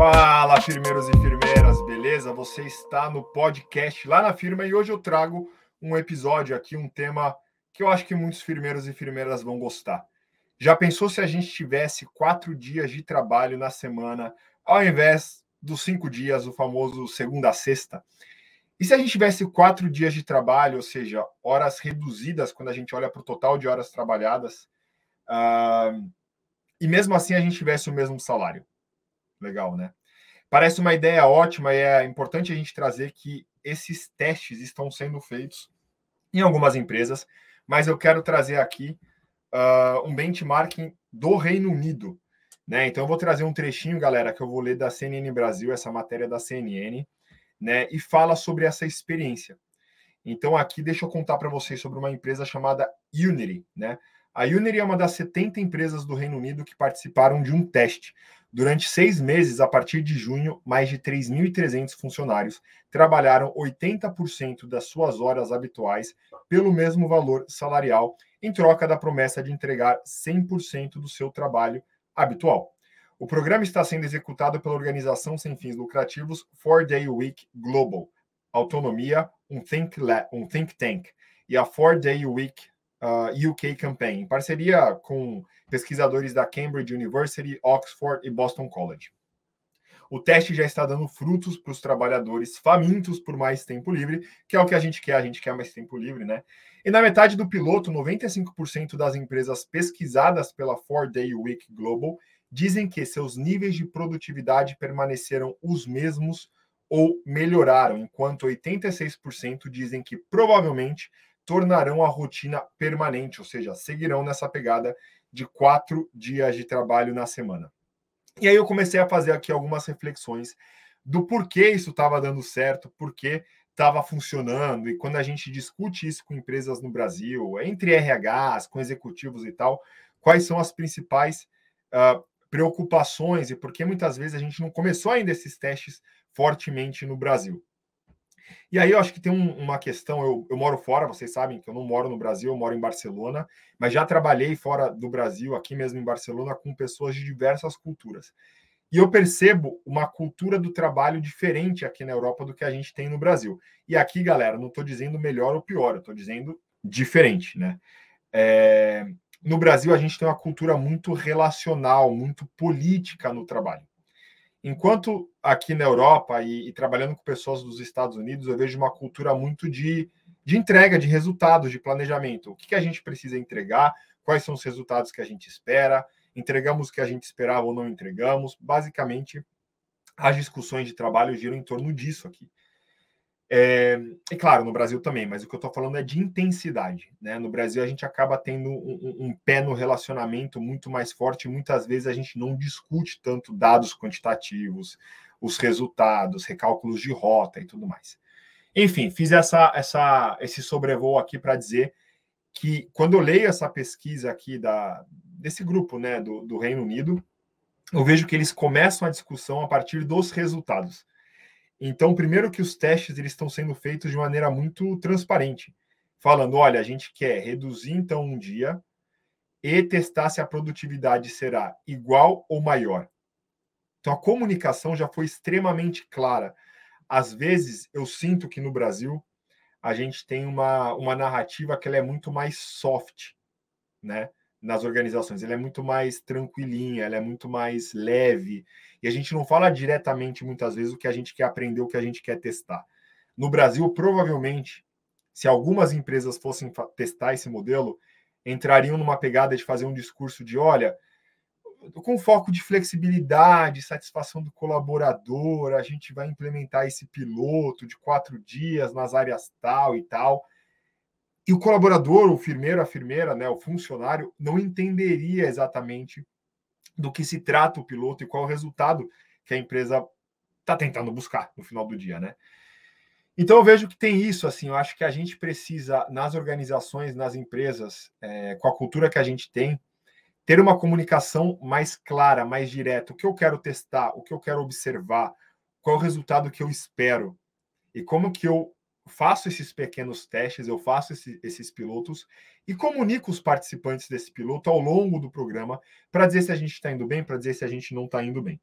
Fala, firmeiros e firmeiras, beleza? Você está no podcast lá na firma e hoje eu trago um episódio aqui, um tema que eu acho que muitos firmeiros e firmeiras vão gostar. Já pensou se a gente tivesse quatro dias de trabalho na semana, ao invés dos cinco dias, o famoso segunda a sexta? E se a gente tivesse quatro dias de trabalho, ou seja, horas reduzidas quando a gente olha para o total de horas trabalhadas, uh, e mesmo assim a gente tivesse o mesmo salário? Legal, né? Parece uma ideia ótima e é importante a gente trazer que esses testes estão sendo feitos em algumas empresas, mas eu quero trazer aqui uh, um benchmarking do Reino Unido. Né? Então, eu vou trazer um trechinho, galera, que eu vou ler da CNN Brasil, essa matéria da CNN, né? e fala sobre essa experiência. Então, aqui, deixa eu contar para vocês sobre uma empresa chamada Unity. Né? A Unity é uma das 70 empresas do Reino Unido que participaram de um teste. Durante seis meses, a partir de junho, mais de 3.300 funcionários trabalharam 80% das suas horas habituais pelo mesmo valor salarial, em troca da promessa de entregar 100% do seu trabalho habitual. O programa está sendo executado pela organização sem fins lucrativos Four Day Week Global, Autonomia, um think, um think tank, e a Four Day Week uh, UK Campaign, em parceria com pesquisadores da Cambridge University, Oxford e Boston College. O teste já está dando frutos para os trabalhadores famintos por mais tempo livre, que é o que a gente quer, a gente quer mais tempo livre, né? E na metade do piloto, 95% das empresas pesquisadas pela Four Day Week Global dizem que seus níveis de produtividade permaneceram os mesmos ou melhoraram, enquanto 86% dizem que provavelmente tornarão a rotina permanente, ou seja, seguirão nessa pegada de quatro dias de trabalho na semana. E aí eu comecei a fazer aqui algumas reflexões do porquê isso estava dando certo, porquê estava funcionando, e quando a gente discute isso com empresas no Brasil, entre RHs, com executivos e tal, quais são as principais uh, preocupações e por que muitas vezes a gente não começou ainda esses testes fortemente no Brasil. E aí eu acho que tem um, uma questão, eu, eu moro fora, vocês sabem que eu não moro no Brasil, eu moro em Barcelona, mas já trabalhei fora do Brasil, aqui mesmo em Barcelona, com pessoas de diversas culturas. E eu percebo uma cultura do trabalho diferente aqui na Europa do que a gente tem no Brasil. E aqui, galera, não estou dizendo melhor ou pior, eu estou dizendo diferente, né? É... No Brasil, a gente tem uma cultura muito relacional, muito política no trabalho. Enquanto aqui na Europa e, e, trabalhando com pessoas dos Estados Unidos, eu vejo uma cultura muito de, de entrega, de resultados, de planejamento. O que, que a gente precisa entregar, quais são os resultados que a gente espera, entregamos o que a gente esperava ou não entregamos. Basicamente, as discussões de trabalho giram em torno disso aqui. É, e claro, no Brasil também, mas o que eu estou falando é de intensidade. Né? No Brasil, a gente acaba tendo um, um, pé no relacionamento muito mais forte. Muitas vezes a gente não discute tanto dados quantitativos, os resultados, recálculos de rota e tudo mais. Enfim, fiz essa, essa, esse sobrevoo aqui para dizer que quando eu leio essa pesquisa aqui da, desse grupo né, do, do Reino Unido, eu vejo que eles começam a discussão a partir dos resultados. Então, primeiro que os testes eles estão sendo feitos de maneira muito transparente, falando, olha, a gente quer reduzir então um dia e testar se a produtividade será igual ou maior. Então, a comunicação já foi extremamente clara. Às vezes, eu sinto que no Brasil a gente tem uma, uma narrativa que ela é muito mais soft, né? Nas organizações. Ela é muito mais tranquilinha, ela é muito mais leve. E a gente não fala diretamente, muitas vezes, o que a gente quer aprender, o que a gente quer testar. No Brasil, provavelmente, se algumas empresas fossem testar esse modelo, entrariam numa pegada de fazer um discurso de: olha, com foco de flexibilidade, satisfação do colaborador, a gente vai implementar esse piloto de quatro dias nas áreas tal e tal. E o colaborador, o firmeiro, a firmeira, né, o funcionário, não entenderia exatamente do que se trata o piloto e qual o resultado que a empresa está tentando buscar no final do dia, né? Então eu vejo que tem isso, assim, eu acho que a gente precisa, nas organizações, nas empresas, é, com a cultura que a gente tem, ter uma comunicação mais clara, mais direta. O que eu quero testar, o que eu quero observar, qual é o resultado que eu espero e como que eu faço esses pequenos testes, eu faço esse, esses pilotos e comunico os participantes desse piloto ao longo do programa para dizer se a gente está indo bem, para dizer se a gente não está indo bem.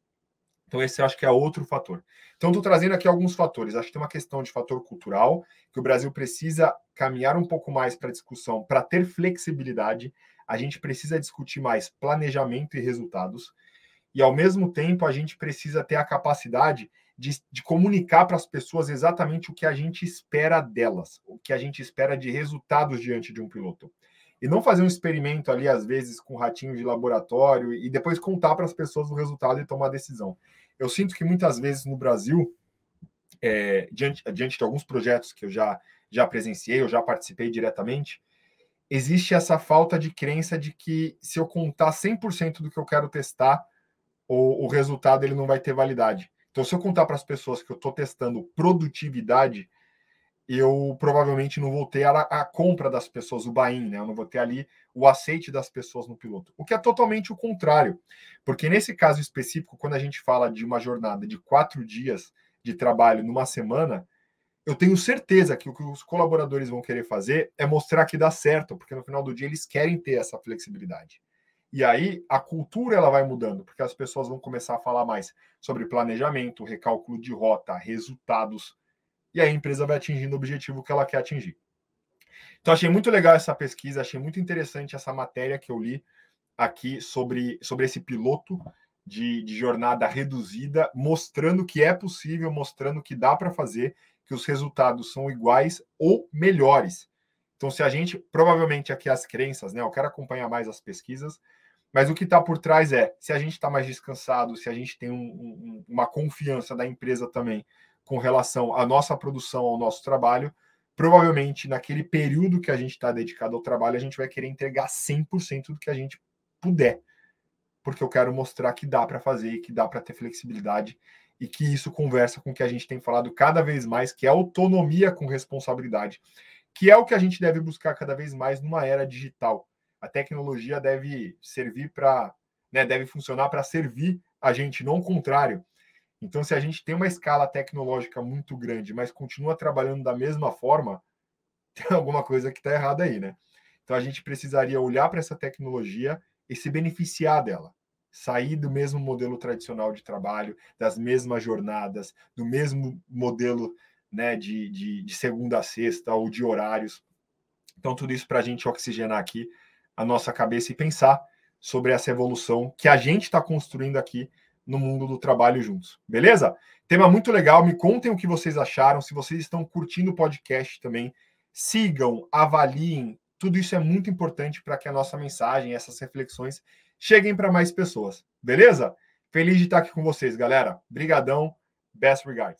Então, esse eu acho que é outro fator. Então, estou trazendo aqui alguns fatores. Acho que tem uma questão de fator cultural, que o Brasil precisa caminhar um pouco mais para a discussão, para ter flexibilidade. A gente precisa discutir mais planejamento e resultados. E, ao mesmo tempo, a gente precisa ter a capacidade de, de comunicar para as pessoas exatamente o que a gente espera delas, o que a gente espera de resultados diante de um piloto e não fazer um experimento ali, às vezes, com ratinho de laboratório e depois contar para as pessoas o resultado e tomar decisão. Eu sinto que muitas vezes no Brasil, é, diante, diante de alguns projetos que eu já, já presenciei, eu já participei diretamente, existe essa falta de crença de que se eu contar 100% do que eu quero testar, o, o resultado ele não vai ter validade. Então, se eu contar para as pessoas que eu estou testando produtividade, eu provavelmente não vou ter a, a, compra das pessoas, o buy-in, né? Eu não vou ter ali o aceite das pessoas no piloto. O que é totalmente o contrário. Porque nesse caso específico, quando a gente fala de uma jornada de quatro dias de trabalho numa semana, eu tenho certeza que o que os colaboradores vão querer fazer é mostrar que dá certo, porque no final do dia eles querem ter essa flexibilidade. E aí a cultura ela vai mudando, porque as pessoas vão começar a falar mais sobre planejamento, recálculo de rota, resultados e aí a empresa vai atingindo o objetivo que ela quer atingir. Então, achei muito legal essa pesquisa, achei muito interessante essa matéria que eu li aqui sobre, sobre esse piloto de, de jornada reduzida, mostrando que é possível, mostrando que dá para fazer, que os resultados são iguais ou melhores. Então, se a gente, provavelmente aqui as crenças, né? Eu quero acompanhar mais as pesquisas, mas o que está por trás é, se a gente está mais descansado, se a gente tem um, um, uma confiança da empresa também com relação à nossa produção, ao nosso trabalho, provavelmente naquele período que a gente está dedicado ao trabalho, a gente vai querer entregar 100% do que a gente puder, porque eu quero mostrar que dá para fazer, que dá para ter flexibilidade e que isso conversa com o que a gente tem falado cada vez mais, que é autonomia com responsabilidade, que é o que a gente deve buscar cada vez mais numa era digital. A tecnologia deve servir para, né, deve funcionar para servir a gente, não o contrário. Então, se a gente tem uma escala tecnológica muito grande, mas continua trabalhando da mesma forma, tem alguma coisa que está errada aí, né? Então, a gente precisaria olhar para essa tecnologia e se beneficiar dela. Sair do mesmo modelo tradicional de trabalho, das mesmas jornadas, do mesmo modelo né, de, de, de segunda a sexta ou de horários. Então, tudo isso para a gente oxigenar aqui a nossa cabeça e pensar sobre essa evolução que a gente está construindo aqui no mundo do trabalho juntos. Beleza? Tema muito legal. Me contem o que vocês acharam. Se vocês estão curtindo o podcast também, sigam, avaliem. Tudo isso é muito importante para que a nossa mensagem, essas reflexões, cheguem para mais pessoas. Beleza? Feliz de estar aqui com vocês, galera. Brigadão. Best regards.